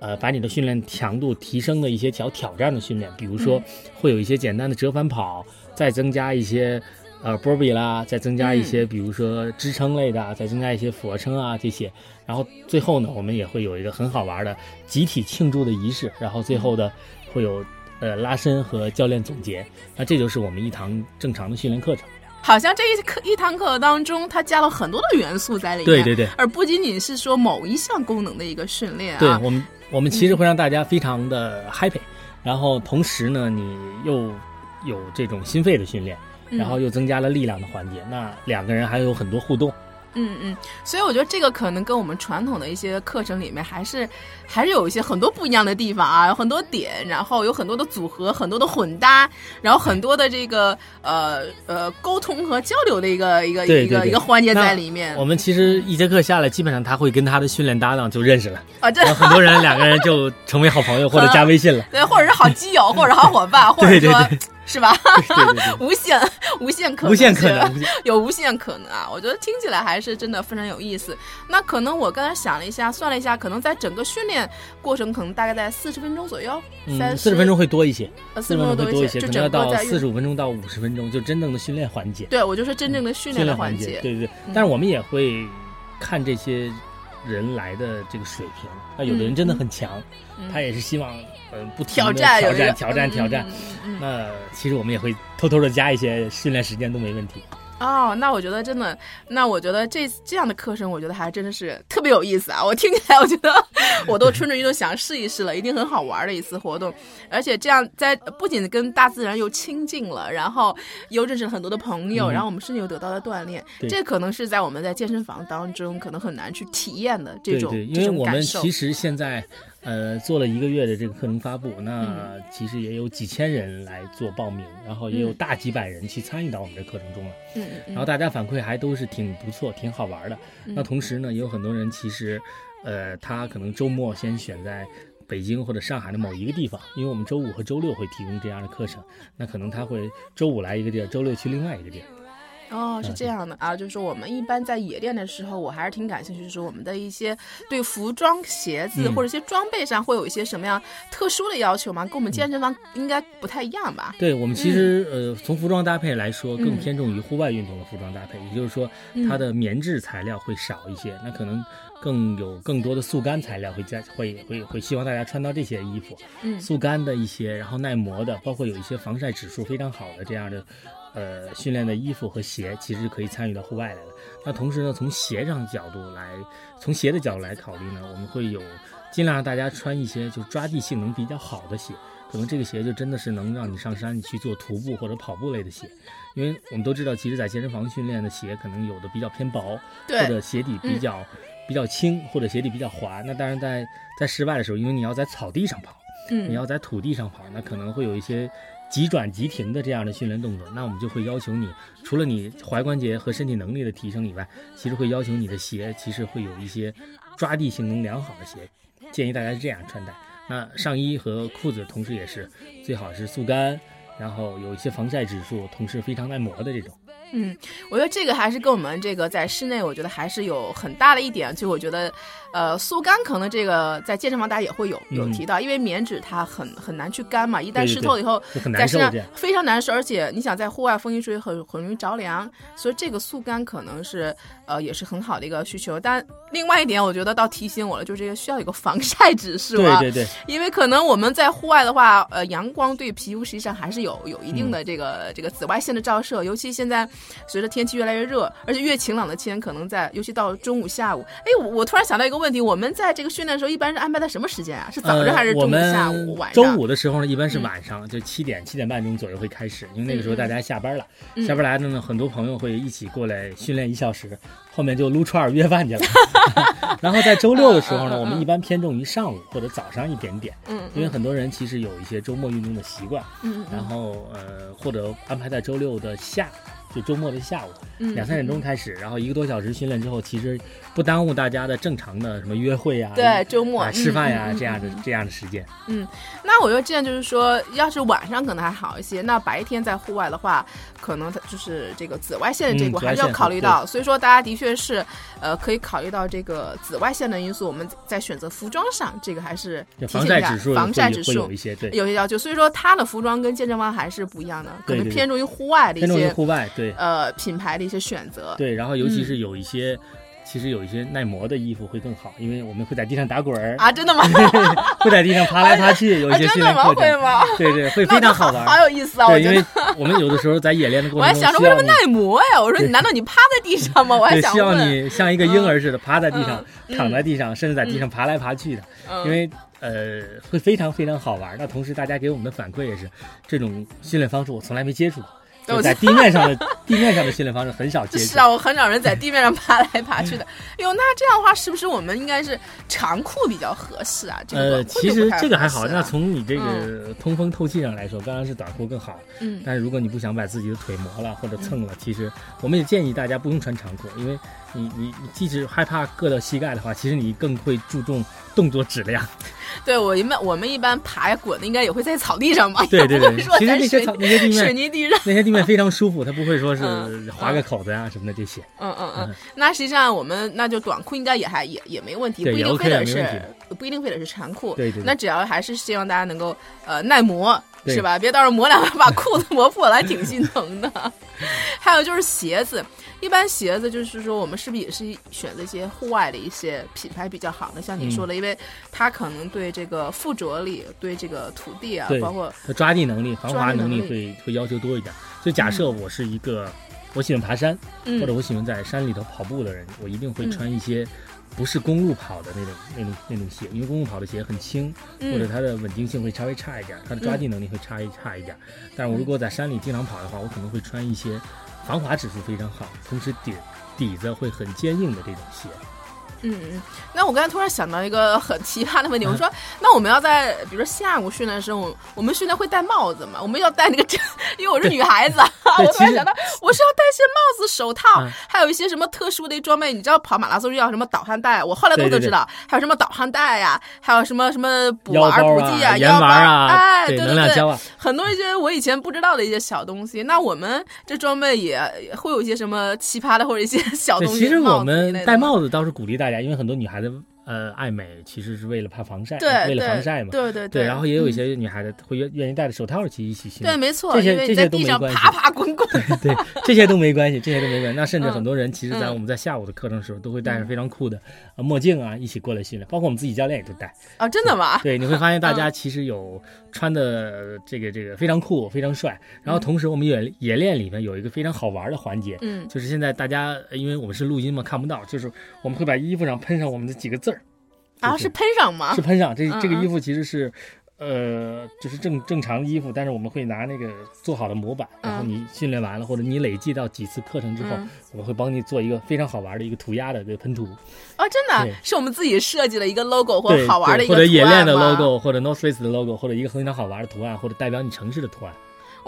呃，把你的训练强度提升的一些小挑战的训练，比如说会有一些简单的折返跑，再增加一些呃波比啦，再增加一些比如说支撑类的啊，再增加一些俯卧撑啊这些。然后最后呢，我们也会有一个很好玩的集体庆祝的仪式，然后最后的会有呃拉伸和教练总结。那这就是我们一堂正常的训练课程。好像这一课一堂课当中，它加了很多的元素在里面，对对对，而不仅仅是说某一项功能的一个训练啊。对我们，我们其实会让大家非常的 happy，、然后同时呢，你又有这种心肺的训练，嗯然后又增加了力量的环节，那两个人还有很多互动。嗯嗯，所以我觉得这个可能跟我们传统的一些课程里面还是还是有一些很多不一样的地方啊，有很多点，然后有很多的组合，很多的混搭，然后很多的这个呃呃沟通和交流的一个一个一个一个环节在里面。我们其实一节课下来，基本上他会跟他的训练搭档就认识了，啊，这很多人两个人就成为好朋友 或者加微信了。对，或者是好基友，或者好伙伴，或者对对说对是吧？对对对，无限无限可能无限可能。有无限可能啊！我觉得听起来还是真的非常有意思。那可能我刚才想了一下，算了一下，可能在整个训练过程，可能大概在四十分钟左右，三嗯，四十分钟会多一些，呃，四四十分钟会多一些，就可能要到整个到四十五分钟到五十分钟，就真正的训练环节。对我就说真正的训训练的环节。对对对。但是我们也会看这些人来的这个水平，那有的人真的很强，嗯他也是希望呃不停挑地战挑战挑战嗯挑战。嗯嗯嗯那其实我们也会偷偷的加一些训练时间都没问题。哦，那我觉得真的，那我觉得这这样的课程，我觉得还真的是特别有意思啊！我听起来，我觉得 我都蠢蠢欲动想试一试了，一定很好玩的一次活动。而且这样在不仅跟大自然又亲近了，然后又认识了很多的朋友，嗯然后我们甚至又得到了锻炼。对这可能是在我们在健身房当中可能很难去体验的这种对对，因这为我们种感受其。实现在呃做了一个月的这个课程发布，那嗯其实也有几千人来做报名，然后也有嗯大几百人去参与到我们这课程中了。嗯嗯然后大家反馈还都是挺不错、挺好玩的。嗯那同时呢，也有很多人其实，呃，他可能周末先选在北京或者上海的某一个地方，因为我们周五和周六会提供这样的课程，那可能他会周五来一个地儿，周六去另外一个地儿。哦，是这样的。啊，就是说我们一般在野店的时候，我还是挺感兴趣，就是我们的一些对服装、鞋子、嗯。或者一些装备上会有一些什么样特殊的要求吗？跟我们健身房应该不太一样吧？对我们其实、呃，从服装搭配来说，更嗯。偏重于户外运动的服装搭配，也就是说，它的棉质材料会少一些，那可能更有更多的速干材料会加，会会会希望大家穿到这些衣服，嗯。速干的一些，然后耐磨的，包括有一些防晒指数非常好的这样的。呃，训练的衣服和鞋其实可以参与到户外来的。那同时呢，从鞋上角度来，从鞋的角度来考虑呢，我们会有尽量让大家穿一些就抓地性能比较好的鞋。可能这个鞋就真的是能让你上山你去做徒步或者跑步类的鞋，因为我们都知道，其实，在健身房训练的鞋可能有的比较偏薄，或，者鞋底比较、比较轻，或者鞋底比较滑。那当然在在室外的时候，因为你要在草地上跑，嗯，你要在土地上跑，那可能会有一些急转急停的这样的训练动作，那我们就会要求你，除了你踝关节和身体能力的提升以外，其实会要求你的鞋，其实会有一些抓地性能良好的鞋，建议大家是这样穿戴。那上衣和裤子同时也是最好是速干，然后有一些防晒指数，同时非常耐磨的这种。嗯，我觉得这个还是跟我们这个在室内，我觉得还是有很大的一点，就我觉得，呃，速干可能这个在健身房大家也会有有提到，因为棉纸它很很难去干嘛，一旦湿透以后，在身上非常难受，而且你想在户外风一吹很很容易着凉，所以这个速干可能是呃也是很好的一个需求。但另外一点，我觉得倒提醒我了，就是这个需要有个防晒指数啊，对对对，因为可能我们在户外的话，呃，阳光对皮肤实际上还是有有一定的这个这个紫外线的照射，尤其现在。随着天气越来越热，而且越晴朗的天，可能在尤其到中午、下午。哎，我我突然想到一个问题：我们在这个训练的时候，一般是安排在什么时间啊？是早上还是中午、下午、晚上？周五的时候呢，一般是晚上，就七点、七点半钟左右会开始，因为那个时候大家下班了，下班来的呢，很多朋友会一起过来训练一小时，后面就撸串约饭去了。然后在周六的时候呢，我们一般偏重于上午或者早上一点点，嗯，因为很多人其实有一些周末运动的习惯，嗯，然后呃，或者安排在周六的下。就周末的下午，两三点钟开始，然后一个多小时训练之后，其实不耽误大家的正常的什么约会呀，对，周末吃饭呀这样的这样的时间。嗯，那我觉得这样就是说，要是晚上可能还好一些，那白天在户外的话，可能它就是这个紫外线的这块还是要考虑到。所以说，大家的确是呃可以考虑到这个紫外线的因素。我们在选择服装上，这个还是防晒指数防晒指数有一些对有些要求。所以说，它的服装跟健身房还是不一样的，可能偏重于户外的一些户外。对，呃，品牌的一些选择，对，然后尤其是有一些，其实有一些耐磨的衣服会更好，因为我们会在地上打滚儿啊，真的吗？会在地上爬来爬去，有一些训练课程，会吗？对对，会 非常好玩，好有意思啊！对，因为我们有的时候在演练的过程中，我还想着为什么耐磨呀？我说你难道你趴在地上吗？我还想希望你像一个婴儿似的趴在地上，躺在地上，甚至在地上爬来爬去的，因为。呃，会非常非常好玩。那同时，大家给我们的反馈也是，这种训练方式我从来没接触过。在地面上的地面上的训练方式很少接触。是啊，我很少人在地面上爬来爬去的。哟，那这样的话，是不是我们应该是长裤比较合适啊？呃，其实这个还好。那从你这个通风透气上来说，当然是短裤更好。嗯。但是如果你不想把自己的腿磨了或者蹭了，其实我们也建议大家不用穿长裤，因为你你你即使害怕硌到膝盖的话，其实你更会注重动作质量。对我一般我们一般爬呀滚的应该也会在草地上嘛？对对对，其实那些草那些地面水泥地上那些地面非常舒服，它不会说是划个口子呀什么的这些。嗯嗯嗯，那实际上我们那就短裤应该也还也也没问题，不一定非得是不一定非得是长裤。对对，那只要还是希望大家能够呃耐磨是吧？别到时候磨两下把裤子磨破了，还挺心疼的。还有就是鞋子。一般鞋子就是说，我们是不是也是选择一些户外的一些品牌比较好的？像你说的，因为它可能对这个附着力、对这个土地啊，包括它抓地能力、防滑能力会会要求多一点。就假设我是一个我喜欢爬山，或者我喜欢在山里头跑步的人，我一定会穿一些不是公路跑的那种那种那种鞋，因为公路跑的鞋很轻，或者它的稳定性会稍微差一点，它的抓地能力会差一差一点。但是我如果在山里经常跑的话，我可能会穿一些。防滑指数非常好，同时底底子会很坚硬的这种鞋。嗯嗯，那我刚才突然想到一个很奇葩的问题，我说，那我们要在比如说下午训练的时候，我们训练会戴帽子吗？我们要戴那个，因为我是女孩子，我突然想到，我是要戴些帽子、手套，还有一些什么特殊的装备。你知道跑马拉松要什么导汗带？我后来都都知道，还有什么导汗带呀，还有什么什么补丸补剂啊、腰丸啊，哎，对对对，很多一些我以前不知道的一些小东西。那我们这装备也会有一些什么奇葩的或者一些小东西？其实我们戴帽子倒是鼓励大家，因为很多女孩子。呃，爱美其实是为了怕防晒，为了防晒嘛。对对对。然后也有一些女孩子会愿愿意戴着手套去一起训练。对，没错。这些这些都没关系。爬爬滚滚。对，这些都没关系，这些都没关系。那甚至很多人其实，在我们在下午的课程的时候，都会戴着非常酷的墨镜啊，一起过来训练。包括我们自己教练也都戴。啊，真的吗？对，你会发现大家其实有穿的这个这个非常酷，非常帅。然后同时，我们演演练里面有一个非常好玩的环节，嗯，就是现在大家因为我们是录音嘛，看不到，就是我们会把衣服上喷上我们的几个字儿。啊，是喷上吗？是喷上。这这个衣服其实是，呃，就是正正常的衣服，但是我们会拿那个做好的模板，然后你训练完了或者你累计到几次课程之后，我们会帮你做一个非常好玩的一个涂鸦的这个喷涂。哦，真的是我们自己设计了一个 logo 或者好玩的一个或者冶炼的 logo，或者 North Face 的 logo，或者一个非常好玩的图案，或者代表你城市的图案。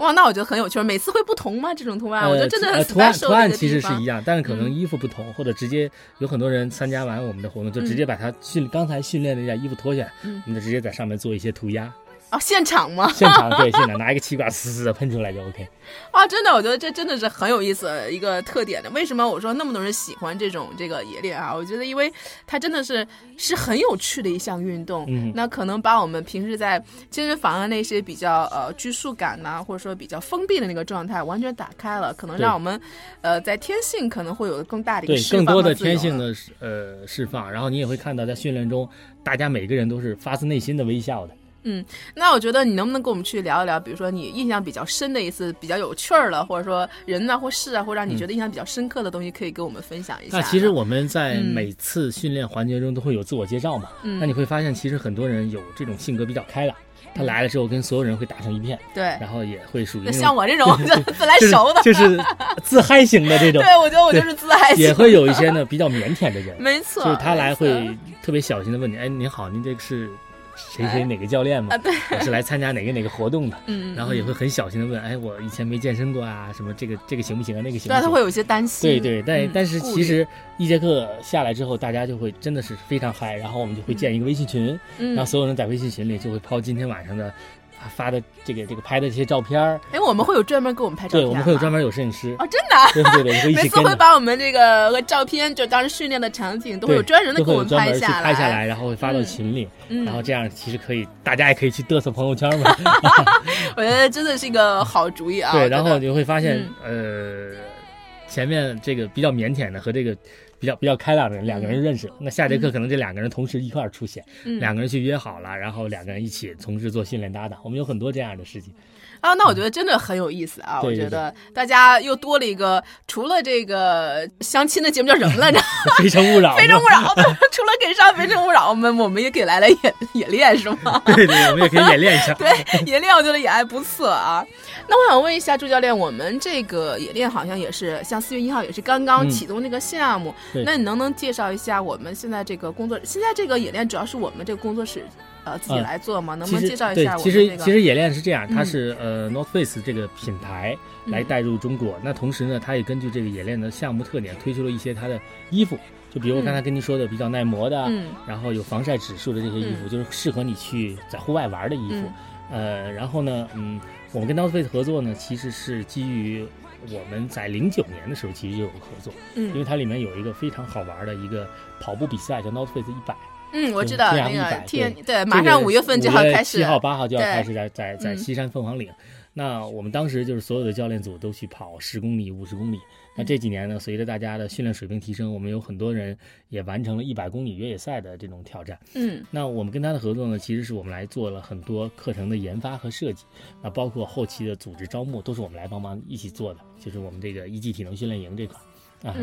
哇，那我觉得很有趣。每次会不同吗？这种图案，我觉得真的很图案图案其实是一样，但是可能衣服不同，或者直接有很多人参加完我们的活动，就直接把它训刚才训练的那件衣服脱下来，我们就直接在上面做一些涂鸦。哦，现场吗？现场 对，现场拿一个气管嘶嘶的喷出来就 OK。啊，真的，我觉得这真的是很有意思的一个特点的。为什么我说那么多人喜欢这种这个冶炼啊？我觉得，因为它真的是是很有趣的一项运动。嗯，那可能把我们平时在健身房的那些比较呃拘束感呐，或者说比较封闭的那个状态完全打开了，可能让我们呃在天性可能会有更大的一个对更多的天性的呃释放。然后你也会看到在训练中，大家每个人都是发自内心的微笑的。嗯，那我觉得你能不能跟我们去聊一聊，比如说你印象比较深的一次比较有趣儿的，或者说人呐或事啊，或者让你觉得印象比较深刻的东西，可以跟我们分享一下。那其实我们在每次训练环节中都会有自我介绍嘛，那你会发现其实很多人有这种性格比较开朗，他来了之后跟所有人会打成一片，对，然后也会属于像我这种 自来熟的，就是自嗨型的这种。对，我觉得我就是自嗨型。也会有一些呢比较腼腆的人，没错，就是他来会特别小心的问你，哎，您好，您这个是。谁谁哪个教练嘛？我是来参加哪个哪个活动的，嗯，然后也会很小心的问，哎，我以前没健身过啊，什么这个这个行不行啊，那个行不行？对，他会有一些担心。对对，但但是其实一节课下来之后，大家就会真的是非常嗨，然后我们就会建一个微信群，然后所有人在微信群里就会抛今天晚上的。发的这个这个拍的这些照片儿，哎，我们会有专门给我们拍照片，对，我们会有专门有摄影师。哦，真的，对对对，每次会把我们这个照片，就当时训练的场景，都会有专人的给我们拍下来，拍下来，然后会发到群里，然后这样其实可以，大家也可以去嘚瑟朋友圈嘛。我觉得真的是一个好主意啊。对，然后你会发现，呃，前面这个比较腼腆的和这个。比较比较开朗的人，两个人认识，那下节课可能这两个人同时一块儿出现，两个人去约好了，然后两个人一起从事做训练搭档，我们有很多这样的事情。啊，那我觉得真的很有意思啊！我觉得大家又多了一个，除了这个相亲的节目叫什么来着？非诚勿扰。非诚勿扰。除了给上非诚勿扰，我们我们也给来来演演练是吗？对对，我们也可以演练一下。对，演练我觉得也还不错啊。那我想问一下朱教练，我们这个演练好像也是像四月一号也是刚刚启动那个项目，那你能不能介绍一下我们现在这个工作？现在这个演练主要是我们这个工作室。呃，自己来做吗？能不能介绍一下？对，其实其实冶炼是这样，它是呃 North Face 这个品牌来带入中国。那同时呢，它也根据这个冶炼的项目特点，推出了一些它的衣服。就比如我刚才跟您说的，比较耐磨的，然后有防晒指数的这些衣服，就是适合你去在户外玩的衣服。呃，然后呢，嗯，我们跟 North Face 合作呢，其实是基于我们在零九年的时候其实就有合作，嗯，因为它里面有一个非常好玩的一个跑步比赛，叫 North Face 一百。嗯，我知道那个天对，马上五月份就要开始，七号八号就要开始在在在西山凤凰岭。那我们当时就是所有的教练组都去跑十公里、五十公里。那这几年呢，随着大家的训练水平提升，我们有很多人也完成了一百公里越野赛的这种挑战。嗯，那我们跟他的合作呢，其实是我们来做了很多课程的研发和设计，那包括后期的组织招募，都是我们来帮忙一起做的。就是我们这个一级体能训练营这块啊。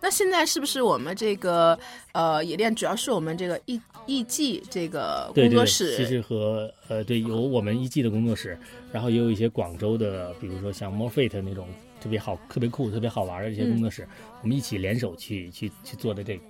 那现在是不是我们这个呃冶炼主要是我们这个艺艺伎这个工作室？其实和呃对有我们艺伎的工作室，然后也有一些广州的，比如说像 More Fit 那种特别好、特别酷、特别好玩的这些工作室，我们一起联手去去去做的这个。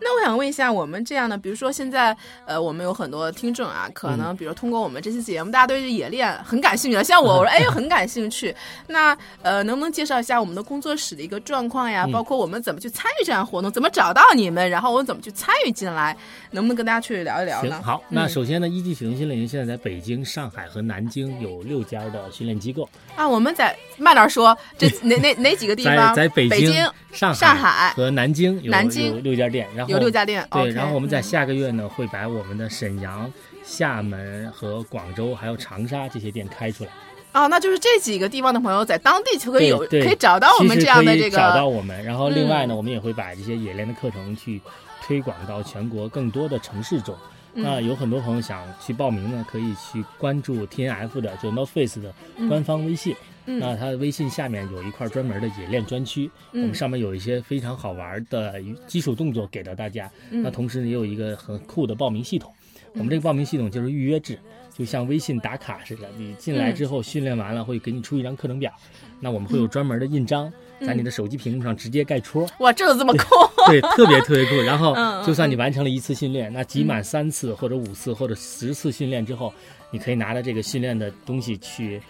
那我想问一下，我们这样的，比如说现在，呃，我们有很多听众啊，可能比如通过我们这期节目，大家对这冶炼很感兴趣的，像我，我说哎，很感兴趣。那呃，能不能介绍一下我们的工作室的一个状况呀？包括我们怎么去参与这样活动，怎么找到你们，然后我们怎么去参与进来？能不能跟大家去聊一聊呢？好，那首先呢，一级体能训练营现在在北京、上海和南京有六家的训练机构啊。我们在慢点说，这 哪哪哪几个地方？在北京、上上海和南京有南京有六家店，然后有六家店。对，然后我们在下个月呢，会把我们的沈阳、厦门和广州还有长沙这些店开出来。哦，那就是这几个地方的朋友在当地就可以有可以找到我们这样的这个找到我们。然后另外呢，我们也会把这些冶炼的课程去推广到全国更多的城市中。那有很多朋友想去报名呢，可以去关注 T N F 的就 North Face 的官方微信。那它的微信下面有一块专门的冶炼专区，我们上面有一些非常好玩的基础动作给到大家。那同时也有一个很酷的报名系统，我们这个报名系统就是预约制，就像微信打卡似的。你进来之后训练完了会给你出一张课程表，那我们会有专门的印章在你的手机屏幕上直接盖戳。哇，这都这么酷！对，特别特别酷。然后就算你完成了一次训练，那集满三次或者五次或者十次训练之后，你可以拿着这个训练的东西去。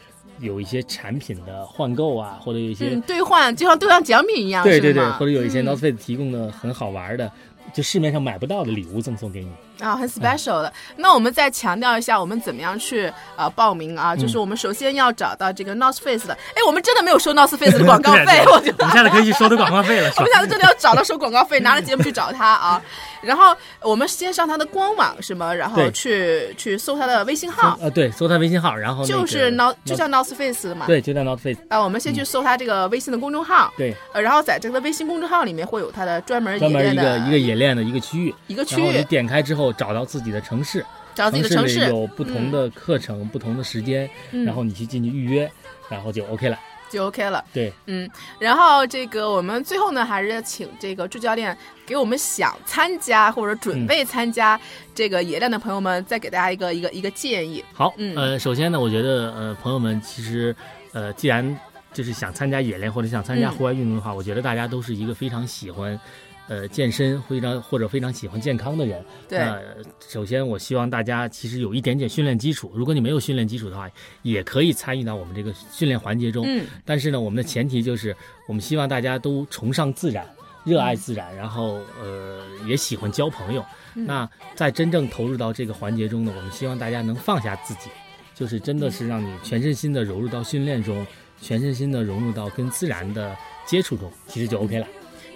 有一些产品的换购啊，或者有一些、嗯，兑换就像兑换奖品一样，对对对，或者有一些嗯 North Face 提供的很好玩的，就市面上买不到的礼物赠送给你。啊，很 special 的。那我们再强调一下，我们怎么样去呃报名啊？嗯就是我们首先要找到这个 North Face 的。哎，我们真的没有收 North Face 的 广告费，我觉得我们。下次可以去收他广告费了，我们？下次真的要找到收广告费，拿着节目去找他啊。然后我们先上他的官网是吗？然后去去搜他的微信号，呃，对，搜他微信号，然后、那个、就是 North 就叫 North Face 的嘛。对，就叫 North Face，啊，我们先去搜他这个微信的公众号，对，呃，然后在这个微信公众号里面会有他的专门一个一个冶炼的一个区域，一个区然后你，点开之后找到自己的城市，找自己的城里市，有不同的课程、不同的时间，嗯。然后你去进去预约，然后就 OK 了。就 OK 了。对，嗯，然后这个我们最后呢，还是要请这个助教练给我们想参加或者准备参加这个野练的朋友们，再给大家一个一个一个建议。好，嗯。呃，首先呢，我觉得呃，朋友们其实呃，既然就是想参加野练或者想参加嗯。户外运动的话，我觉得大家都是一个非常喜欢。呃，健身非常或者非常喜欢健康的人，对那首先我希望大家其实有一点点训练基础，如果你没有训练基础的话，也可以参与到我们这个训练环节中。嗯但是呢，我们的前提就是，我们希望大家都崇尚自然，热爱自然，然后呃也喜欢交朋友。嗯那在真正投入到这个环节中呢，我们希望大家能放下自己，就是真的是让你全身心的融入到训练中，全身心的融入到跟自然的接触中，其实就 OK 了。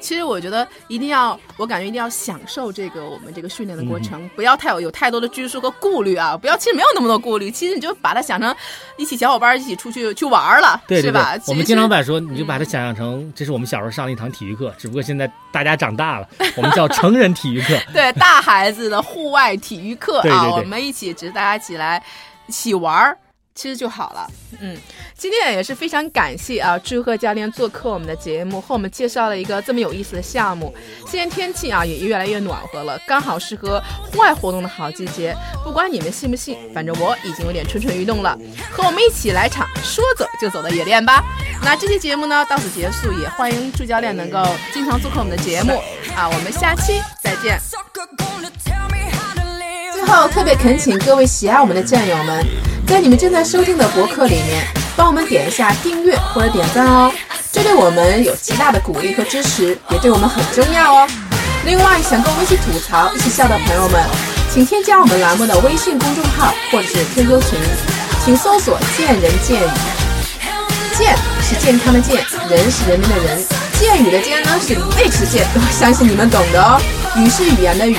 其实我觉得一定要，我感觉一定要享受这个我们这个训练的过嗯程，不要太有有太多的拘束和顾虑啊！不要，其实没有那么多顾虑，其实你就把它想成一起小伙伴一起出去去玩儿了，对是吧？，我们经常把说，你就把它想象成这是我们小时候上的一堂体育课，只不过现在大家长大了，我们叫成人体育课。对大孩子的户外体育课啊，我们一起，只是大家一起来一起玩儿。其实就好了，嗯，今天也是非常感谢啊，祝贺教练做客我们的节目，和我们介绍了一个这么有意思的项目。现在天气啊也越来越暖和了，刚好适合户外活动的好季节。不管你们信不信，反正我已经有点蠢蠢欲动了。和我们一起来场说走就走的野练吧。那这期节目呢到此结束，也欢迎祝教练能够经常做客我们的节目啊，我们下期再见。最后，特别恳请各位喜爱我们的战友们，在你们正在收听的博客里面，帮我们点一下订阅或者点赞哦，这对我们有极大的鼓励和支持，也对我们很重要哦。另外，想跟我们一起吐槽、一起笑的朋友们，请添加我们栏目的微信公众号或者是 QQ 群，请搜索“见人见语”。健是健康的健，人是人民的人，见语的见呢是未吃健，我相信你们懂的哦。语是语言的语。